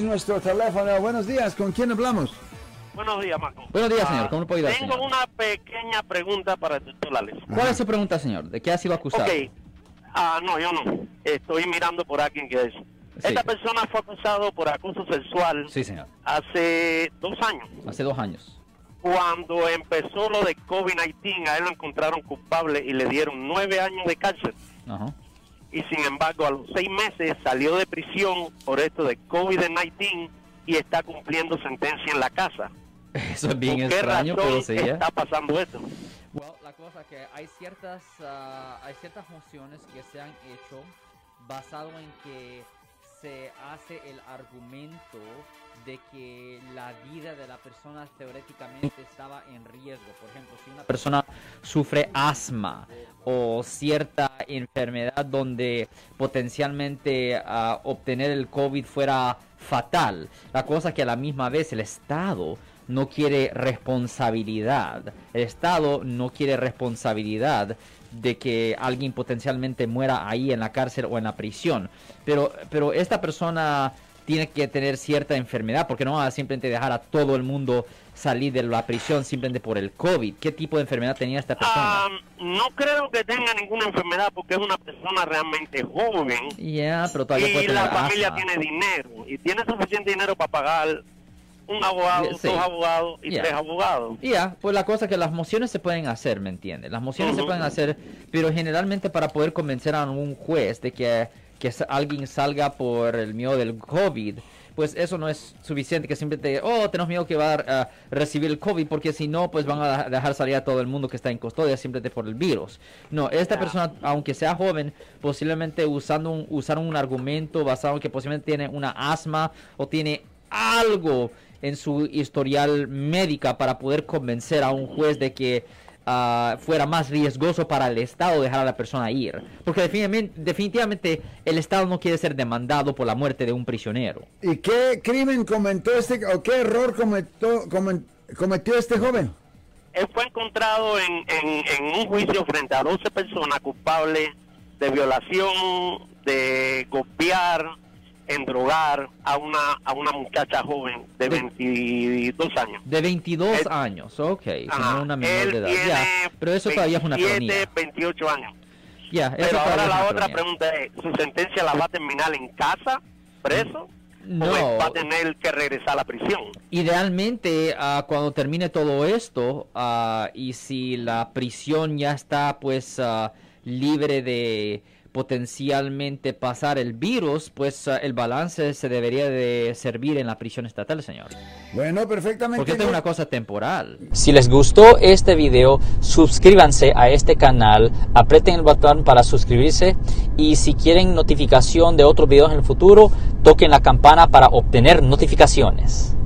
Nuestro teléfono. Buenos días, ¿con quién hablamos? Buenos días, Marco. Buenos días, señor. ¿Cómo le puedo ayudar, Tengo señor? una pequeña pregunta para el doctor Lales. ¿Cuál es su pregunta, señor? ¿De qué ha sido acusado? Ok. Ah, no, yo no. Estoy mirando por alguien que es. Sí. Esta persona fue acusado por acoso sexual Sí, señor. hace dos años. Hace dos años. Cuando empezó lo de COVID-19, a él lo encontraron culpable y le dieron nueve años de cárcel. Ajá. Y sin embargo, a los seis meses salió de prisión por esto de COVID-19 y está cumpliendo sentencia en la casa. Eso es bien ¿Por qué extraño, razón pero sí. ¿eh? está pasando esto? Well, la cosa que hay ciertas ah, hay ciertas mociones que se han hecho basado en que se hace el argumento de que la vida de la persona teóricamente estaba en riesgo. Por ejemplo, si una persona sufre asma o cierta enfermedad donde potencialmente ah, obtener el COVID fuera fatal. La cosa es que a la misma vez el Estado no quiere responsabilidad. El Estado no quiere responsabilidad de que alguien potencialmente muera ahí en la cárcel o en la prisión. Pero, pero esta persona tiene que tener cierta enfermedad porque no va a simplemente dejar a todo el mundo salir de la prisión simplemente por el COVID. ¿Qué tipo de enfermedad tenía esta persona? Ah, no creo que tenga ninguna enfermedad porque es una persona realmente joven Ya, pero todavía puede y tener la familia asma. tiene dinero y tiene suficiente dinero para pagar un abogado, Sí. dos abogados y tres abogados. Ya, pues la cosa es que las mociones se pueden hacer, ¿me entiendes? Las mociones se pueden hacer, pero generalmente para poder convencer a un juez de que, que alguien salga por el miedo del COVID, pues eso no es suficiente que simplemente, oh, tenemos miedo que va a recibir el COVID, porque si no, pues van a dejar salir a todo el mundo que está en custodia simplemente por el virus. No, esta persona, aunque sea joven, posiblemente usando un, usar un argumento basado en que posiblemente tiene una asma o tiene algo en su historial médica para poder convencer a un juez de que ah, fuera más riesgoso para el Estado dejar a la persona ir. Porque definitivamente, definitivamente el Estado no quiere ser demandado por la muerte de un prisionero. ¿Y qué crimen cometió este, o qué error cometió, este joven? Él fue encontrado en, en, en un juicio frente a 12 personas culpables de violación, de golpear, endrogar a una, a una muchacha joven de De- 22 años. De 22 Él- años, ok, Ajá. no una menor Él de edad. tiene Ya, pero eso todavía es una 27, felonía. 28 años. Ya, Pero ahora la otra pregunta es, ¿su sentencia la va a terminar en casa, preso? No. ¿O va a tener que regresar a la prisión? Idealmente, ah, cuando termine todo esto, ah, y si la prisión ya está pues ah, libre de potencialmente pasar el virus, pues ah, el balance se debería de servir en la prisión estatal, señor. Bueno, perfectamente. Porque esto es una cosa temporal. Si les gustó este video, suscríbanse a este canal, aprieten el botón para suscribirse y si quieren notificación de otros videos en el futuro, toquen la campana para obtener notificaciones.